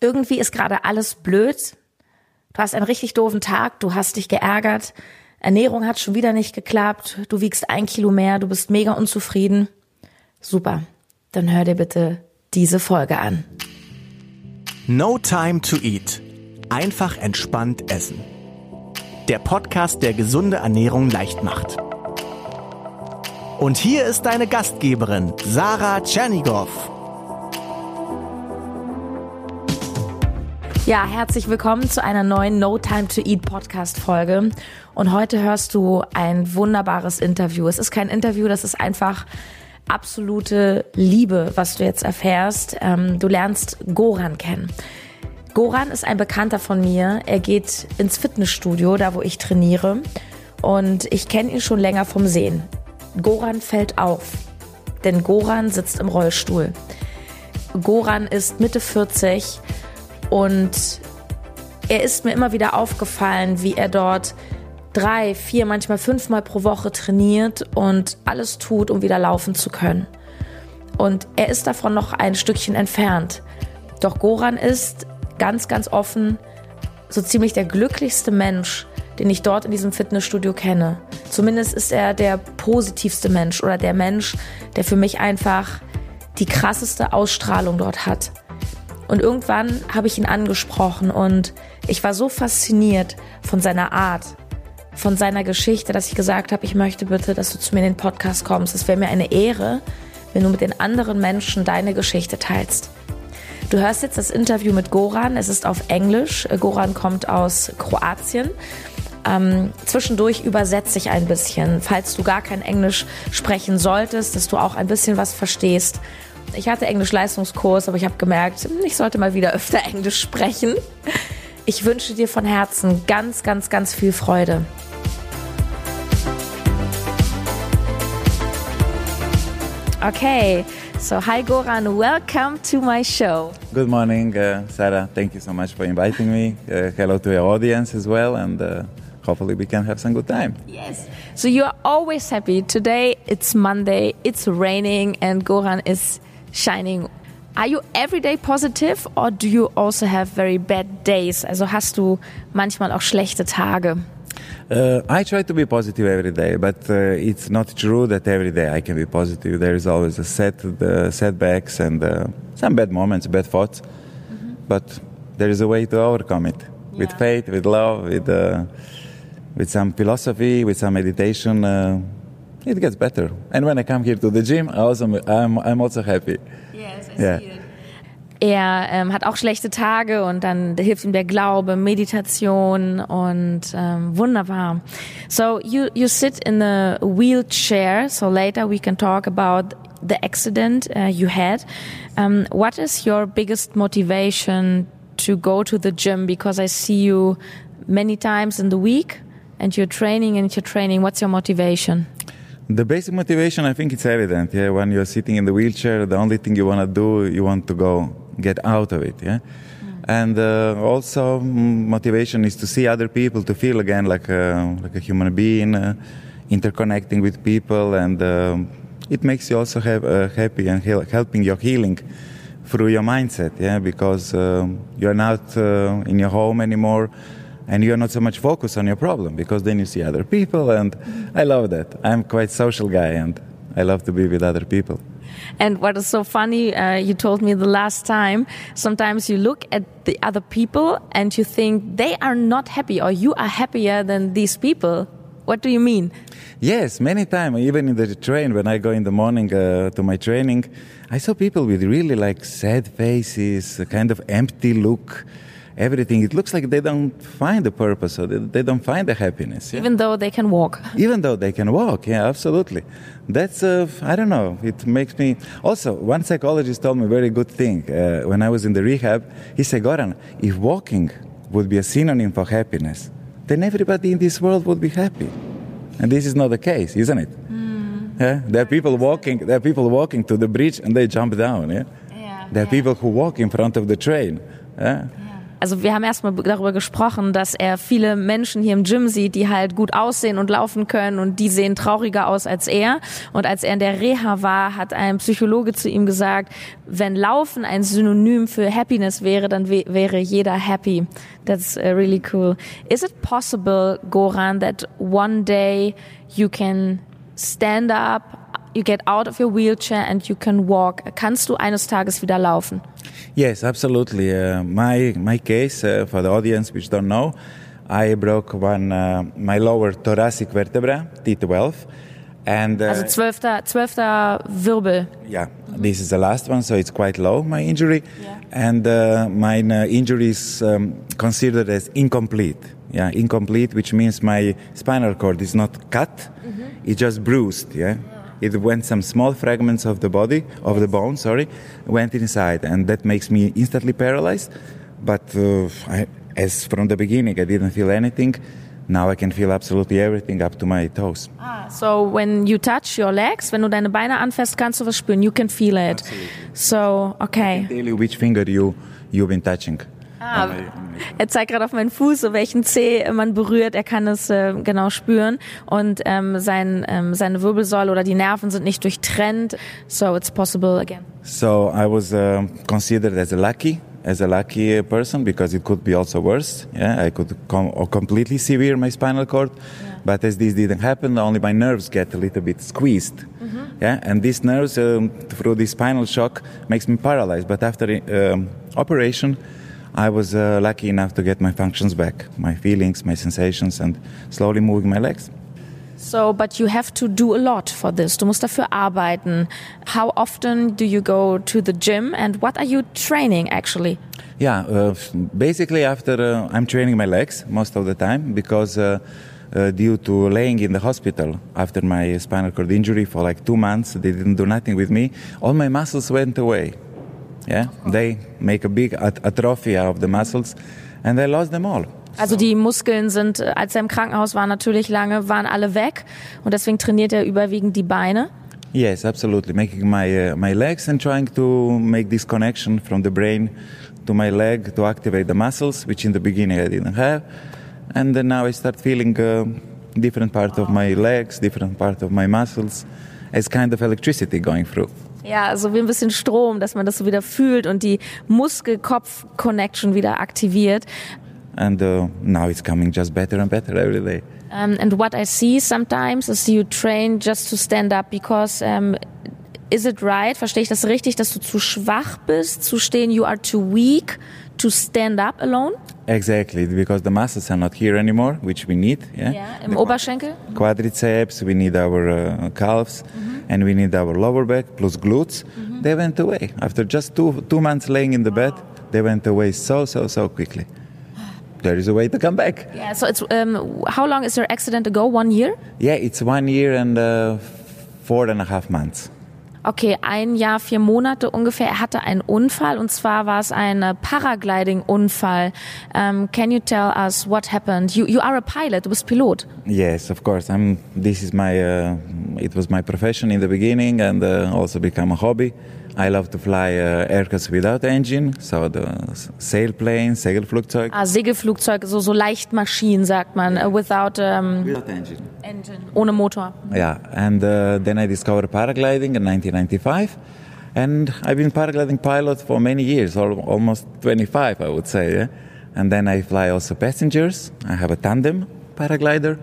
irgendwie ist gerade alles blöd. Du hast einen richtig doofen Tag, du hast dich geärgert, Ernährung hat schon wieder nicht geklappt, du wiegst ein Kilo mehr, du bist mega unzufrieden. Super, dann hör dir bitte diese Folge an. No Time to Eat. Einfach entspannt essen. Der Podcast, der gesunde Ernährung leicht macht. Und hier ist deine Gastgeberin, Sarah Tschernigow. Ja, herzlich willkommen zu einer neuen No Time to Eat Podcast Folge. Und heute hörst du ein wunderbares Interview. Es ist kein Interview, das ist einfach absolute Liebe, was du jetzt erfährst. Ähm, du lernst Goran kennen. Goran ist ein Bekannter von mir. Er geht ins Fitnessstudio, da wo ich trainiere. Und ich kenne ihn schon länger vom Sehen. Goran fällt auf, denn Goran sitzt im Rollstuhl. Goran ist Mitte 40 und er ist mir immer wieder aufgefallen, wie er dort drei, vier, manchmal fünfmal pro Woche trainiert und alles tut, um wieder laufen zu können. Und er ist davon noch ein Stückchen entfernt. Doch Goran ist ganz, ganz offen so ziemlich der glücklichste Mensch, den ich dort in diesem Fitnessstudio kenne. Zumindest ist er der positivste Mensch oder der Mensch, der für mich einfach die krasseste Ausstrahlung dort hat. Und irgendwann habe ich ihn angesprochen und ich war so fasziniert von seiner Art, von seiner Geschichte, dass ich gesagt habe, ich möchte bitte, dass du zu mir in den Podcast kommst. Es wäre mir eine Ehre, wenn du mit den anderen Menschen deine Geschichte teilst. Du hörst jetzt das Interview mit Goran. Es ist auf Englisch. Goran kommt aus Kroatien. Ähm, zwischendurch übersetze ich ein bisschen, falls du gar kein Englisch sprechen solltest, dass du auch ein bisschen was verstehst. Ich hatte Englisch-Leistungskurs, aber ich habe gemerkt, ich sollte mal wieder öfter Englisch sprechen. Ich wünsche dir von Herzen ganz, ganz, ganz viel Freude. Okay, so hi Goran, welcome to my show. Good morning, uh, Sarah. Thank you so much for inviting me. Uh, hello to your audience as well, and uh, hopefully we can have some good time. Yes. So you're always happy. Today it's Monday, it's raining, and Goran is shining. Are you everyday positive or do you also have very bad days? Also hast du manchmal auch schlechte Tage? Uh, I try to be positive every day, but uh, it's not true that every day I can be positive. There is always a set uh, setbacks and uh, some bad moments, bad thoughts, mm-hmm. but there is a way to overcome it yeah. with faith, with love, with uh, with some philosophy, with some meditation. It gets better. And when I come here to the gym, I also, I'm, I'm also happy. Yes, I yeah. see it. Er ähm, hat auch schlechte Tage und dann hilft ihm der Glaube, Meditation und ähm, wunderbar. So you you sit in a wheelchair. So later we can talk about the accident uh, you had. Um, what is your biggest motivation to go to the gym? Because I see you many times in the week, and you're training and you're training. What's your motivation? The basic motivation, I think it's evident. Yeah, when you're sitting in the wheelchair, the only thing you want to do, you want to go get out of it. Yeah, mm. and uh, also mm, motivation is to see other people, to feel again like a, like a human being, uh, interconnecting with people, and uh, it makes you also have, uh, happy and helping your healing through your mindset. Yeah, because um, you're not uh, in your home anymore and you're not so much focused on your problem because then you see other people and i love that. I'm quite social guy and i love to be with other people. And what is so funny uh, you told me the last time sometimes you look at the other people and you think they are not happy or you are happier than these people. What do you mean? Yes many times even in the train when i go in the morning uh, to my training i saw people with really like sad faces a kind of empty look everything, it looks like they don't find the purpose or they don't find the happiness. Yeah? Even though they can walk. Even though they can walk, yeah, absolutely. That's, uh, I don't know, it makes me. Also, one psychologist told me a very good thing. Uh, when I was in the rehab, he said, Goran, if walking would be a synonym for happiness, then everybody in this world would be happy. And this is not the case, isn't it? Mm. Yeah? There are people walking. There are people walking to the bridge and they jump down. Yeah. yeah there are yeah. people who walk in front of the train. Yeah? Also wir haben erstmal darüber gesprochen, dass er viele Menschen hier im Gym sieht, die halt gut aussehen und laufen können und die sehen trauriger aus als er. Und als er in der Reha war, hat ein Psychologe zu ihm gesagt, wenn Laufen ein Synonym für Happiness wäre, dann wäre jeder happy. That's uh, really cool. Is it possible, Goran, that one day you can stand up, you get out of your wheelchair and you can walk? Kannst du eines Tages wieder laufen? Yes, absolutely. Uh, my my case uh, for the audience which don't know, I broke one uh, my lower thoracic vertebra, T12, and also zwölfter zwölfter Wirbel. Yeah, this is the last one, so it's quite low my injury, yeah. and uh, my uh, injury is um, considered as incomplete. Yeah, incomplete, which means my spinal cord is not cut; mm -hmm. it's just bruised. yeah. It went some small fragments of the body of the bone sorry went inside and that makes me instantly paralyzed but uh, I, as from the beginning i didn't feel anything now I can feel absolutely everything up to my toes. Ah, so when you touch your legs, wenn du deine Beine anfasst, kannst du was spüren. You can feel it. Absolutely. So, okay. I can tell you which finger you you've been touching. Ah, er zeigt gerade auf meinen Fuß, so welchen Zeh man berührt. Er kann es äh, genau spüren und ähm, sein, ähm, seine Wirbelsäule oder die Nerven sind nicht durchtrennt. So it's possible again. So I was uh, considered as a lucky as a lucky person because it could be also worse. Yeah, I could com completely sever my spinal cord, yeah. but as this didn't happen, only my nerves get a little bit squeezed. Mm -hmm. Yeah, and these nerves um, through the spinal shock makes me paralyzed. But after um, operation, I was uh, lucky enough to get my functions back, my feelings, my sensations, and slowly moving my legs. So, but you have to do a lot for this. Du musst dafür arbeiten. How often do you go to the gym and what are you training actually? Yeah, uh, basically after uh, I'm training my legs most of the time because uh, uh, due to laying in the hospital after my spinal cord injury for like two months, they didn't do nothing with me. All my muscles went away. Yeah, they make a big at atrophy of the muscles, and I lost them all. Also die Muskeln sind, äh, als er im Krankenhaus war, natürlich lange, waren alle weg und deswegen trainiert er überwiegend die Beine. Yes, absolutely. Making my uh, my legs and trying to make this connection from the brain to my leg to activate the muscles, which in the beginning I didn't have, and then now I start feeling uh, different part of my legs, different part of my muscles, as kind of electricity going through. Ja, so wie ein bisschen Strom, dass man das so wieder fühlt und die Muskel-Kopf-Connection wieder aktiviert. And uh, now it's coming just better and better every day. Um, and what I see sometimes is you train just to stand up because um, is it right? Verstehe ich das richtig, dass du zu schwach bist zu stehen? You are too weak to stand up alone? Exactly, because the muscles are not here anymore, which we need. Yeah, yeah im the Oberschenkel. Quadriceps, we need our uh, calves. Mm -hmm and we need our lower back plus glutes. Mm-hmm. They went away after just two two months laying in the bed. They went away so so so quickly. There is a way to come back. Yeah. So it's um, how long is your accident ago? One year? Yeah, it's one year and uh, four and a half months. Okay, ein Jahr, vier Monate ungefähr. Er hatte einen Unfall und zwar war es ein Paragliding-Unfall. Um, can you tell us what happened? You, you are a pilot, du bist Pilot. Yes, of course. I'm, this is my, uh, it was my profession in the beginning and uh, also become a hobby. I love to fly uh, aircraft without engine, so the sailplane, Segelflugzeug. Ah, Segelflugzeug, so, so Leichtmaschinen sagt man, uh, without, um, without engine. engine. Ohne Motor. Yeah, and uh, then I discovered paragliding in 1995. And I've been paragliding pilot for many years, almost 25, I would say. Yeah? And then I fly also passengers. I have a tandem paraglider.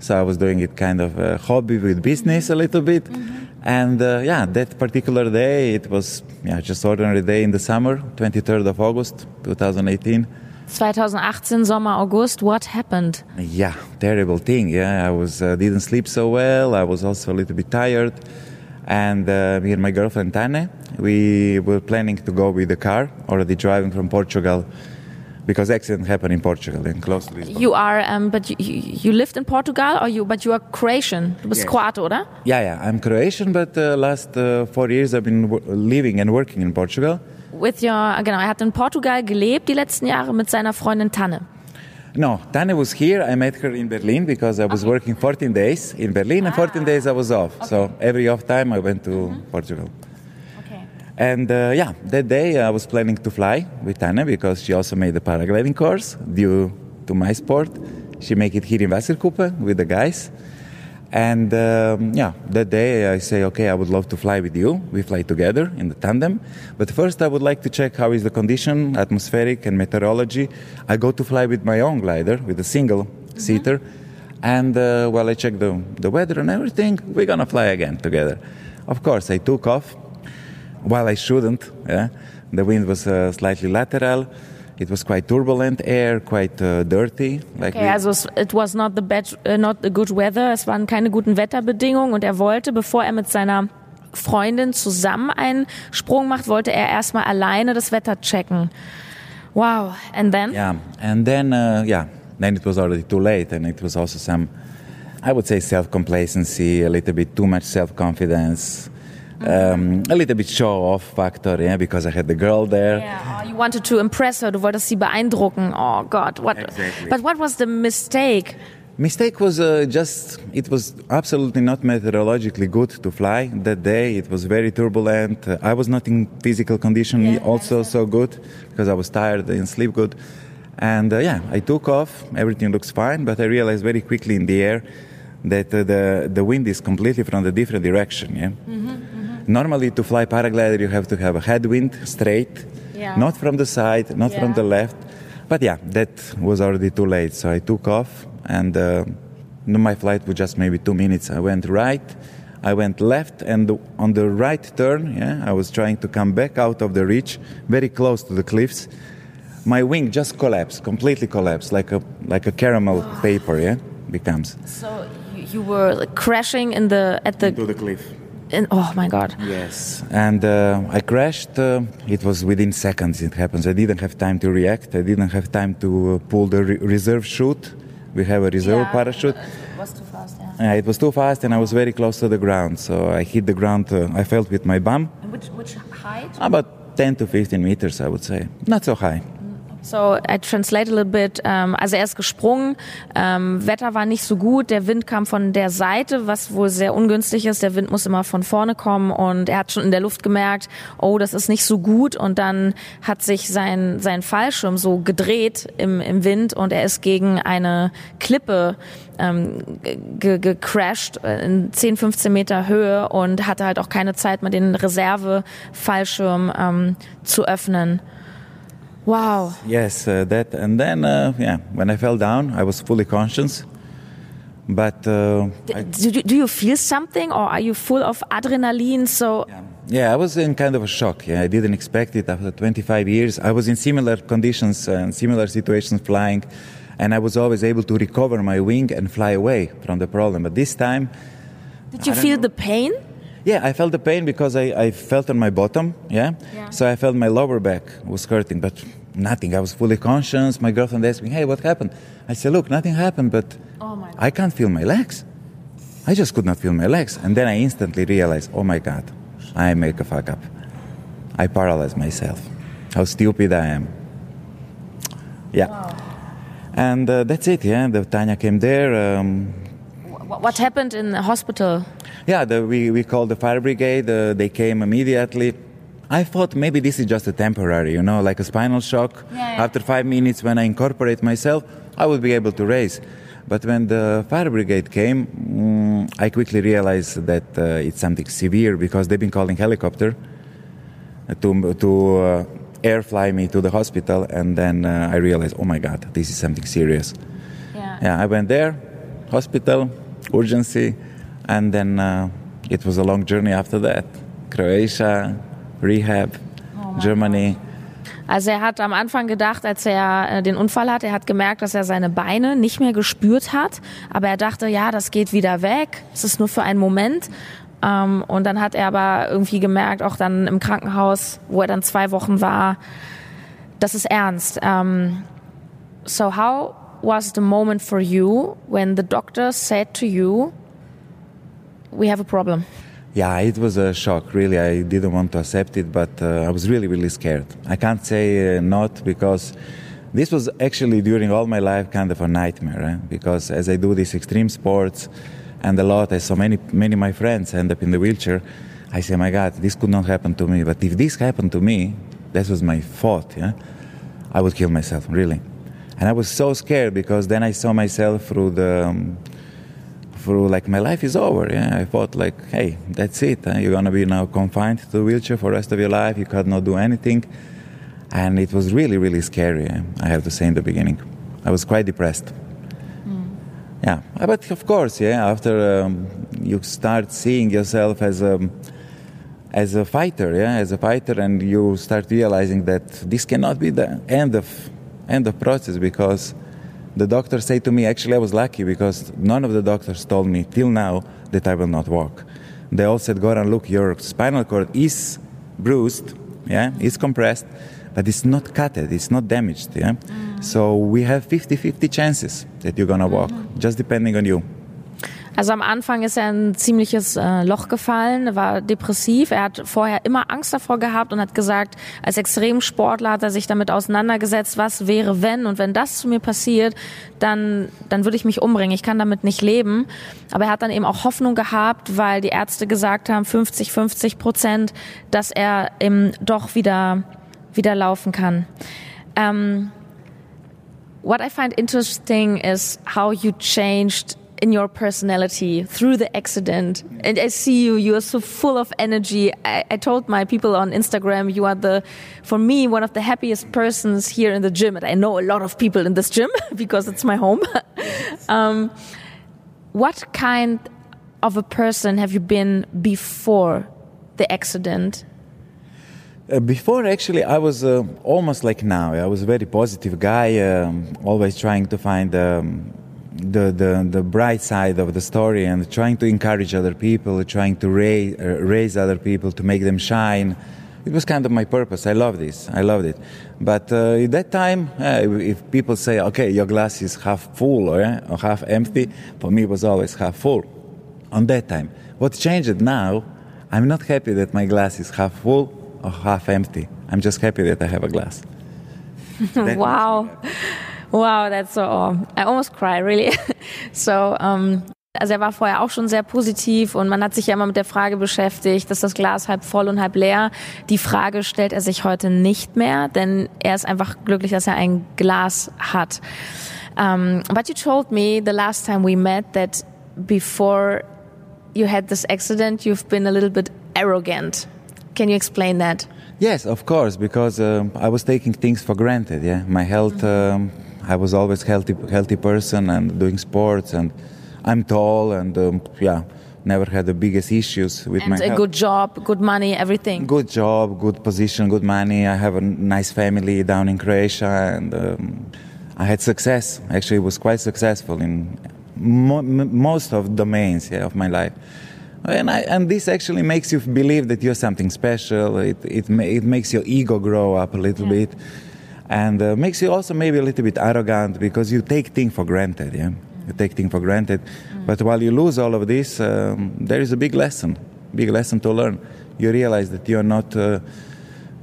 So I was doing it kind of a hobby with business a little bit. Mm -hmm. And uh, yeah, that particular day, it was yeah, just ordinary day in the summer, 23rd of August, 2018. 2018 Sommer August what happened? Yeah terrible thing yeah. I was uh, didn't sleep so well. I was also a little bit tired. And uh, me and my girlfriend Tane we were planning to go with the car already driving from Portugal because accident happened in Portugal and close to Lisbon. You are, um, but you, you lived in Portugal, or you, but you are Croatian. Bist yes. Kroate, oder? Yeah, yeah, I'm Croatian, but uh, last uh, four years I've been living and working in Portugal. With your, genau, er hat in Portugal gelebt die letzten Jahre mit seiner Freundin Tanne. No, Tanne was here. I met her in Berlin because I was okay. working 14 days in Berlin ah. and 14 days I was off. Okay. So every off time I went to mm -hmm. Portugal. And uh, yeah, that day I was planning to fly with Anna because she also made the paragliding course due to my sport. She made it here in Wasserkuppe with the guys. And um, yeah, that day I say, okay, I would love to fly with you. We fly together in the tandem. But first, I would like to check how is the condition, atmospheric and meteorology. I go to fly with my own glider, with a single mm-hmm. seater. And uh, while I check the, the weather and everything, we're gonna fly again together. Of course, I took off. While I shouldn't, yeah, the wind was uh, slightly lateral. It was quite turbulent air, quite uh, dirty. Like okay, also es, it was not the bad, uh, not the good weather. Es waren keine guten Wetterbedingungen und er wollte, bevor er mit seiner Freundin zusammen einen Sprung macht, wollte er erstmal alleine das Wetter checken. Wow. And then? Yeah, and then uh, yeah, then it was already too late, and it was also some, I would say, self complacency, a little bit too much self confidence. Um, a little bit show off factor, yeah, because I had the girl there. Yeah, oh, you wanted to impress her, du wolltest sie beeindrucken. Oh God, what? Exactly. But what was the mistake? Mistake was uh, just it was absolutely not meteorologically good to fly that day. It was very turbulent. Uh, I was not in physical condition yeah, also so good because I was tired and sleep good. And uh, yeah, I took off. Everything looks fine, but I realized very quickly in the air that uh, the the wind is completely from the different direction. Yeah. Mm-hmm, mm-hmm. Normally, to fly paraglider, you have to have a headwind straight, yeah. not from the side, not yeah. from the left. But yeah, that was already too late. So I took off, and uh, my flight was just maybe two minutes. I went right. I went left, and on the right turn, yeah, I was trying to come back out of the reach, very close to the cliffs my wing just collapsed, completely collapsed, like a like a caramel paper. Yeah, becomes. So you were like crashing in the at the to the cliff. In, oh my god. Yes, and uh, I crashed. Uh, it was within seconds. It happens. I didn't have time to react. I didn't have time to uh, pull the re reserve chute. We have a reserve yeah, parachute. It was too fast. Yeah. yeah. it was too fast, and I was very close to the ground. So I hit the ground. Uh, I felt with my bum. Which which height? About 10 to 15 meters, I would say. Not so high. So I translate a little bit. Ähm, also er ist gesprungen, ähm, Wetter war nicht so gut, der Wind kam von der Seite, was wohl sehr ungünstig ist. Der Wind muss immer von vorne kommen und er hat schon in der Luft gemerkt, oh, das ist nicht so gut. Und dann hat sich sein, sein Fallschirm so gedreht im, im Wind und er ist gegen eine Klippe ähm, gecrashed in 10, 15 Meter Höhe und hatte halt auch keine Zeit, mal den Reserve-Fallschirm ähm, zu öffnen. Wow. Yes, uh, that, and then, uh, yeah, when I fell down, I was fully conscious. But uh, do, do, you feel something, or are you full of adrenaline? So. Yeah. yeah. I was in kind of a shock. Yeah, I didn't expect it after 25 years. I was in similar conditions and similar situations flying, and I was always able to recover my wing and fly away from the problem. But this time, did you feel know. the pain? Yeah, I felt the pain because I, I felt on my bottom. Yeah? yeah? So I felt my lower back was hurting, but nothing. I was fully conscious. My girlfriend asked me, "Hey, what happened?" I said, "Look, nothing happened, but oh I can't feel my legs. I just could not feel my legs." And then I instantly realized, "Oh my God, I make a fuck up. I paralyzed myself. How stupid I am." Yeah. Wow. And uh, that's it. Yeah, the Tanya came there. Um, what happened in the hospital? Yeah, the, we, we called the fire brigade. Uh, they came immediately. I thought maybe this is just a temporary, you know, like a spinal shock. Yeah, yeah. After five minutes, when I incorporate myself, I would be able to raise. But when the fire brigade came, mm, I quickly realized that uh, it's something severe because they've been calling helicopter to, to uh, air fly me to the hospital. And then uh, I realized, oh my God, this is something serious. Yeah. yeah I went there, hospital, urgency, and then uh, it was a long journey after that. Croatia, rehab, oh Germany. Also er hat am Anfang gedacht, als er äh, den Unfall hat, er hat gemerkt, dass er seine Beine nicht mehr gespürt hat, aber er dachte, ja, das geht wieder weg, es ist nur für einen Moment. Ähm, und dann hat er aber irgendwie gemerkt, auch dann im Krankenhaus, wo er dann zwei Wochen war, das ist ernst. Ähm, so how was the moment for you when the doctor said to you, we have a problem? Yeah, it was a shock, really. I didn't want to accept it, but uh, I was really, really scared. I can't say uh, not because this was actually during all my life kind of a nightmare, eh? because as I do these extreme sports and a lot, I saw many, many of my friends end up in the wheelchair. I say, my God, this could not happen to me. But if this happened to me, that was my thought, yeah, I would kill myself, really. And I was so scared because then I saw myself through the, um, through like my life is over. Yeah, I thought like, hey, that's it. You're gonna be now confined to the wheelchair for the rest of your life. You cannot do anything, and it was really, really scary. I have to say in the beginning, I was quite depressed. Yeah, but of course, yeah. After um, you start seeing yourself as a as a fighter, yeah, as a fighter, and you start realizing that this cannot be the end of end of process because the doctors say to me, actually, I was lucky because none of the doctors told me till now that I will not walk. They all said, Goran, look, your spinal cord is bruised, yeah, it's compressed, but it's not cutted, it's not damaged, yeah. Mm. So we have 50-50 chances that you're gonna walk, mm-hmm. just depending on you. Also am Anfang ist er in ein ziemliches äh, Loch gefallen, war depressiv. Er hat vorher immer Angst davor gehabt und hat gesagt, als Extremsportler hat er sich damit auseinandergesetzt, was wäre wenn und wenn das zu mir passiert, dann dann würde ich mich umbringen. Ich kann damit nicht leben. Aber er hat dann eben auch Hoffnung gehabt, weil die Ärzte gesagt haben, 50, 50 Prozent, dass er eben doch wieder wieder laufen kann. Um, what I find interesting is how you changed in your personality through the accident. And I see you, you are so full of energy. I, I, told my people on Instagram, you are the, for me, one of the happiest persons here in the gym. And I know a lot of people in this gym because it's my home. um, what kind of a person have you been before the accident? Uh, before, actually, I was uh, almost like now. I was a very positive guy, um, always trying to find um, the, the, the bright side of the story and trying to encourage other people, trying to raise, uh, raise other people to make them shine. It was kind of my purpose. I love this. I loved it. But uh, at that time, uh, if people say, okay, your glass is half full or, or half empty, for me it was always half full. On that time. What changed now, I'm not happy that my glass is half full or half empty. I'm just happy that I have a glass. wow. Wow, that's so. Oh, I almost cry, really. so, um, also er war vorher auch schon sehr positiv und man hat sich ja immer mit der Frage beschäftigt, dass das Glas halb voll und halb leer. Die Frage stellt er sich heute nicht mehr, denn er ist einfach glücklich, dass er ein Glas hat. Um, but you told me the last time we met that before you had this accident, you've been a little bit arrogant. Can you explain that? Yes, of course, because um, I was taking things for granted. Yeah, my health. Um, I was always healthy, healthy person and doing sports, and I'm tall, and um, yeah, never had the biggest issues with and my a health. good job, good money, everything. Good job, good position, good money. I have a nice family down in Croatia, and um, I had success. Actually, it was quite successful in mo- m- most of domains yeah, of my life. And, I, and this actually makes you believe that you're something special. It, it, ma- it makes your ego grow up a little Yeah. bit. And uh, makes you also maybe a little bit arrogant because you take things for granted. Yeah, you take things for granted. But while you lose all of this, um, there is a big lesson, big lesson to learn. You realize that you're not. Uh,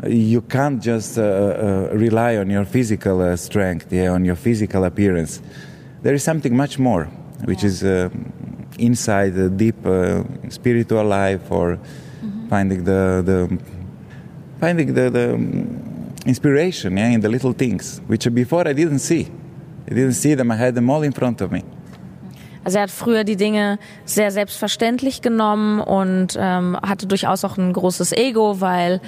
you can't just uh, uh, rely on your physical uh, strength, yeah, on your physical appearance. There is something much more, which is uh, inside the deep uh, spiritual life, or finding the, the finding the, the inspiration, yeah, in the little things, which before I didn't see. I didn't see them. I had them all in front of me. Also er hat früher die Dinge sehr selbstverständlich genommen und ähm, hatte durchaus auch ein großes Ego, weil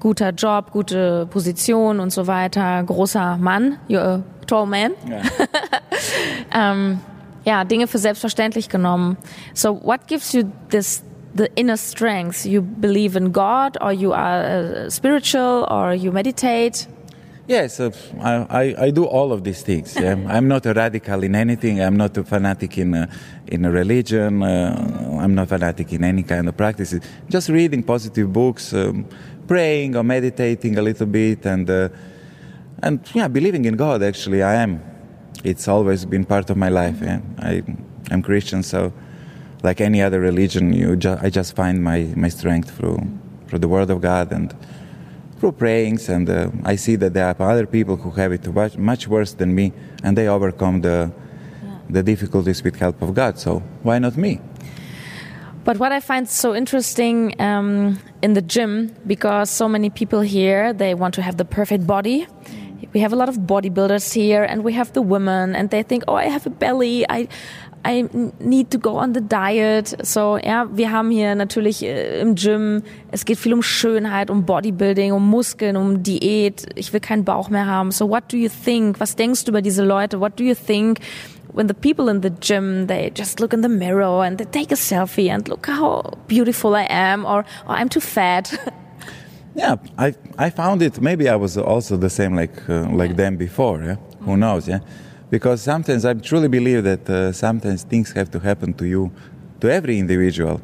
guter Job, gute Position und so weiter, großer Mann, you're a tall man. ähm, ja, Dinge für selbstverständlich genommen. So what gives you this the inner strength? You believe in God or you are uh, spiritual or you meditate? Yes, uh, I, I, I do all of these things. Yeah? I'm not a radical in anything. I'm not a fanatic in a, in a religion. Uh, I'm not fanatic in any kind of practices. Just reading positive books, um, praying or meditating a little bit, and uh, and yeah, believing in God. Actually, I am. It's always been part of my life. Yeah? I I'm Christian, so like any other religion, you ju- I just find my, my strength through through the Word of God and through prayings, and uh, I see that there are other people who have it much, much worse than me, and they overcome the the difficulties with help of God. So why not me? But what I find so interesting um, in the gym, because so many people here, they want to have the perfect body. We have a lot of bodybuilders here, and we have the women, and they think, oh, I have a belly. I, I need to go on the diet. So, ja, wir haben hier natürlich äh, im Gym, es geht viel um Schönheit, um Bodybuilding, um Muskeln, um Diät. Ich will keinen Bauch mehr haben. So, what do you think? Was denkst du über diese Leute? What do you think? when the people in the gym they just look in the mirror and they take a selfie and look how beautiful I am or, or I'm too fat. yeah, I I found it. Maybe I was also the same like uh, like them before. Yeah? Who knows? Yeah, because sometimes I truly believe that uh, sometimes things have to happen to you, to every individual.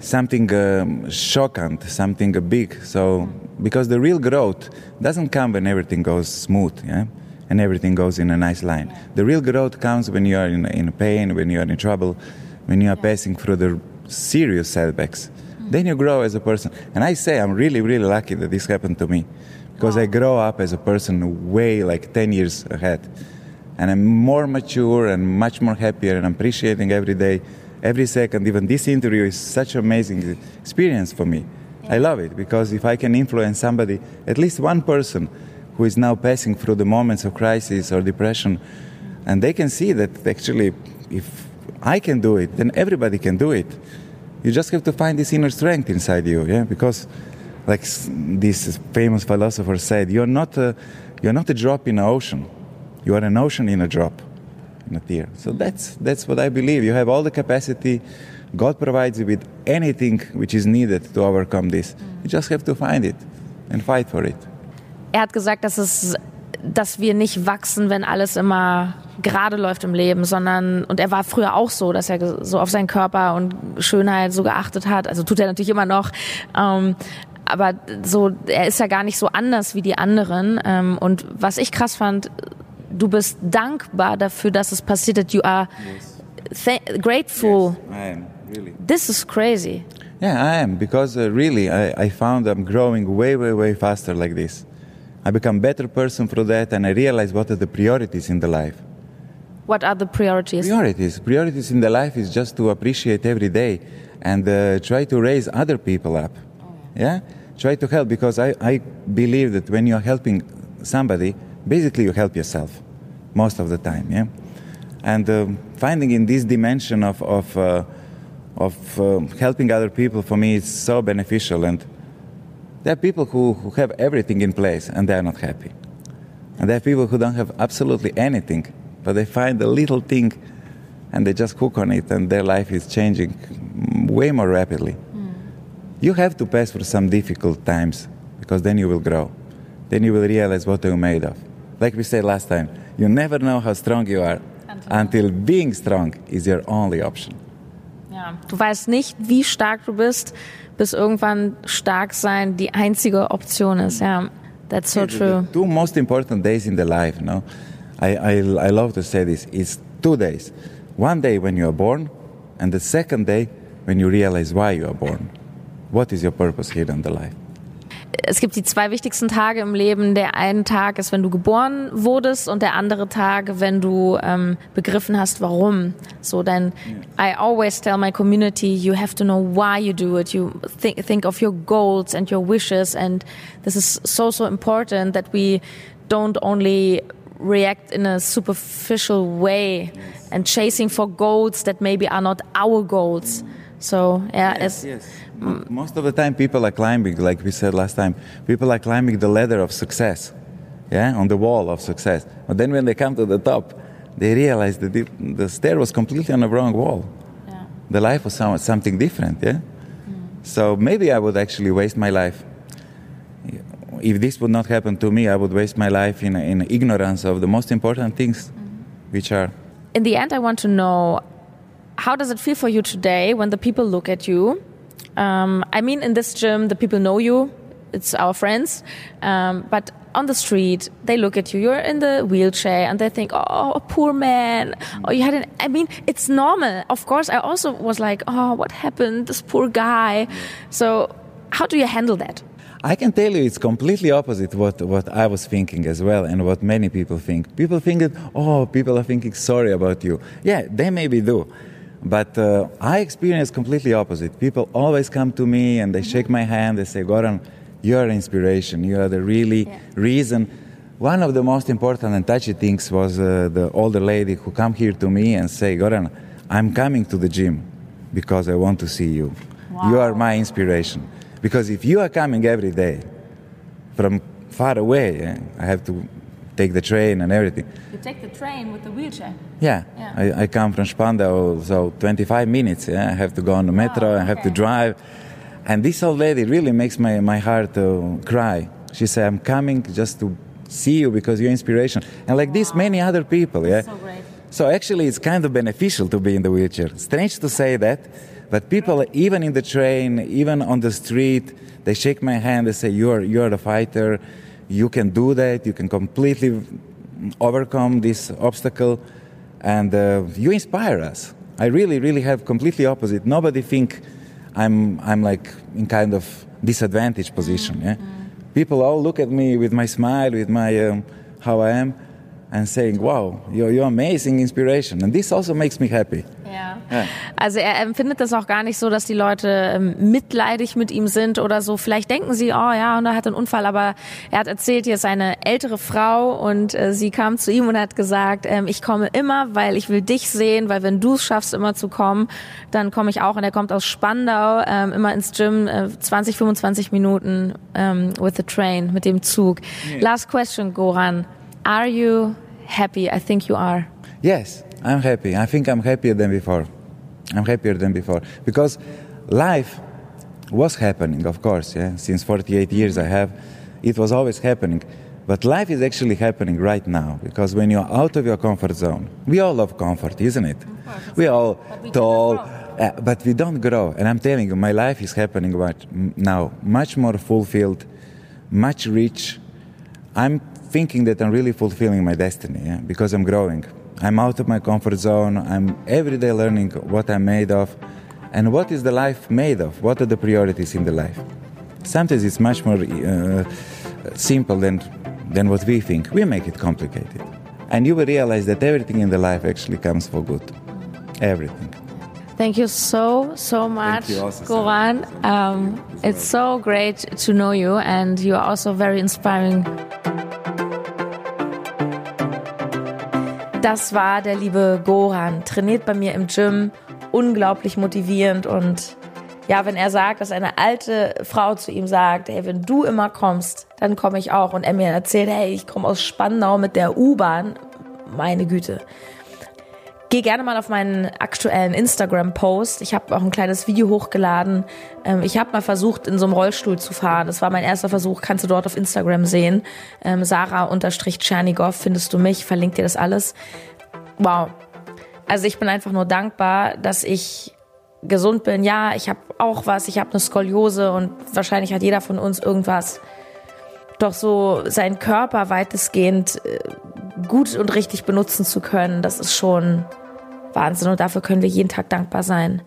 Something um, shocking, something big. So because the real growth doesn't come when everything goes smooth. Yeah and everything goes in a nice line. The real growth comes when you are in, in pain, when you are in trouble, when you are passing through the serious setbacks. Then you grow as a person. And I say I'm really, really lucky that this happened to me because wow. I grow up as a person way like 10 years ahead. And I'm more mature and much more happier and appreciating every day, every second. Even this interview is such an amazing experience for me. I love it because if I can influence somebody, at least one person, who is now passing through the moments of crisis or depression, and they can see that actually, if I can do it, then everybody can do it. You just have to find this inner strength inside you, yeah. Because, like this famous philosopher said, you're not a, you're not a drop in an ocean. You are an ocean in a drop, in a tear. So that's that's what I believe. You have all the capacity. God provides you with anything which is needed to overcome this. You just have to find it and fight for it. er hat gesagt, dass es dass wir nicht wachsen, wenn alles immer gerade läuft im Leben, sondern und er war früher auch so, dass er so auf seinen Körper und Schönheit so geachtet hat. Also tut er natürlich immer noch. Ähm, aber so, er ist ja gar nicht so anders wie die anderen. Ähm, und was ich krass fand, du bist dankbar dafür, dass es passiert ist. You are yes. grateful. Yes, I am, really. This is crazy. Yeah, I am because uh, really I, I found I'm growing way, way, way faster like this. I become better person through that, and I realize what are the priorities in the life. What are the priorities? Priorities. Priorities in the life is just to appreciate every day and uh, try to raise other people up. Oh. Yeah? Try to help because I, I believe that when you're helping somebody, basically you help yourself most of the time. Yeah? And um, finding in this dimension of, of, uh, of uh, helping other people for me is so beneficial. And there are people who, who have everything in place and they are not happy. And there are people who don't have absolutely anything, but they find a little thing and they just hook on it and their life is changing way more rapidly. Mm. You have to pass through some difficult times because then you will grow. Then you will realize what you're made of. Like we said last time, you never know how strong you are until, until being strong is your only option. Ja, du weißt nicht, wie stark du bist, bis irgendwann stark sein die einzige Option ist. Ja, that's so true. The two most important days in the life, no? I, I, I love to say this, is two days. One day when you are born, and the second day when you realize why you are born. What is your purpose here in the life? Es gibt die zwei wichtigsten Tage im Leben. Der eine Tag ist, wenn du geboren wurdest und der andere Tag, wenn du ähm, begriffen hast, warum. So then I always tell my community, you have to know why you do it. You think, think of your goals and your wishes and this is so, so important that we don't only react in a superficial way and chasing for goals that maybe are not our goals. So yeah, yes, yes. Most of the time, people are climbing, like we said last time, people are climbing the ladder of success, yeah, on the wall of success. But then when they come to the top, they realize that the, the stair was completely on the wrong wall. Yeah. The life was something different, yeah. Mm. So maybe I would actually waste my life. If this would not happen to me, I would waste my life in, in ignorance of the most important things, mm. which are. In the end, I want to know how does it feel for you today when the people look at you um, I mean, in this gym, the people know you. It's our friends. Um, but on the street, they look at you. You're in the wheelchair, and they think, "Oh, a poor man." Oh, you had an. I mean, it's normal. Of course, I also was like, "Oh, what happened? This poor guy." So, how do you handle that? I can tell you it's completely opposite what, what I was thinking as well and what many people think. People think that, oh, people are thinking sorry about you. Yeah, they maybe do. But uh, I experience completely opposite. People always come to me and they shake my hand. They say, Goran, you are inspiration. You are the really yeah. reason. One of the most important and touchy things was uh, the older lady who come here to me and say, Goran, I'm coming to the gym because I want to see you. Wow. You are my inspiration. Because if you are coming every day from far away, eh, I have to take the train and everything. You take the train with the wheelchair? Yeah. yeah. I, I, come from Spandau, so 25 minutes. Yeah? I have to go on the metro, oh, okay. I have to drive. And this old lady really makes my, my heart uh, cry. She said, I'm coming just to see you because you're inspiration. And like wow. this, many other people. Yeah. So great. So actually, it's kind of beneficial to be in the wheelchair. Strange to say that, but people, even in the train, even on the street, they shake my hand. They say, "You're you're a fighter. You can do that. You can completely overcome this obstacle, and uh, you inspire us." I really, really have completely opposite. Nobody think I'm I'm like in kind of disadvantaged position. Yeah, mm-hmm. people all look at me with my smile, with my um, how I am and saying, wow, you're, you're amazing inspiration. And this also makes me happy. Ja. ja. Also er empfindet das auch gar nicht so, dass die Leute ähm, mitleidig mit ihm sind oder so. Vielleicht denken sie, oh ja, und er hat einen Unfall, aber er hat erzählt, hier ist eine ältere Frau und äh, sie kam zu ihm und hat gesagt, ähm, ich komme immer, weil ich will dich sehen, weil wenn du es schaffst, immer zu kommen, dann komme ich auch. Und er kommt aus Spandau, ähm, immer ins Gym, äh, 20, 25 Minuten ähm, with the train, mit dem Zug. Yeah. Last question, Goran. Are you happy? I think you are. Yes, I'm happy. I think I'm happier than before. I'm happier than before because life was happening, of course. Yeah, since 48 years I have, it was always happening. But life is actually happening right now because when you're out of your comfort zone, we all love comfort, isn't it? We all but tall, uh, but we don't grow. And I'm telling you, my life is happening right now, much more fulfilled, much rich. I'm thinking that I'm really fulfilling my destiny yeah? because I'm growing. I'm out of my comfort zone. I'm every day learning what I'm made of and what is the life made of. What are the priorities in the life? Sometimes it's much more uh, simple than, than what we think. We make it complicated. And you will realize that everything in the life actually comes for good. Everything. Thank you so, so much, Goran. Um, it's so great to know you, and you are also very inspiring. Das war der liebe Goran, trainiert bei mir im Gym, unglaublich motivierend. Und ja, wenn er sagt, dass eine alte Frau zu ihm sagt, hey, wenn du immer kommst, dann komme ich auch. Und er mir erzählt, hey, ich komme aus Spandau mit der U-Bahn, meine Güte. Geh gerne mal auf meinen aktuellen Instagram-Post. Ich habe auch ein kleines Video hochgeladen. Ähm, ich habe mal versucht, in so einem Rollstuhl zu fahren. Das war mein erster Versuch. Kannst du dort auf Instagram sehen. Ähm, Sarah-Tschernigow findest du mich. Verlinkt dir das alles. Wow. Also ich bin einfach nur dankbar, dass ich gesund bin. Ja, ich habe auch was. Ich habe eine Skoliose und wahrscheinlich hat jeder von uns irgendwas. Doch so seinen Körper weitestgehend äh, gut und richtig benutzen zu können, das ist schon Wahnsinn und dafür können wir jeden Tag dankbar sein.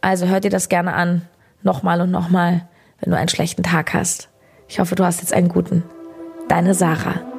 Also hört dir das gerne an, nochmal und nochmal, wenn du einen schlechten Tag hast. Ich hoffe, du hast jetzt einen guten. Deine Sarah.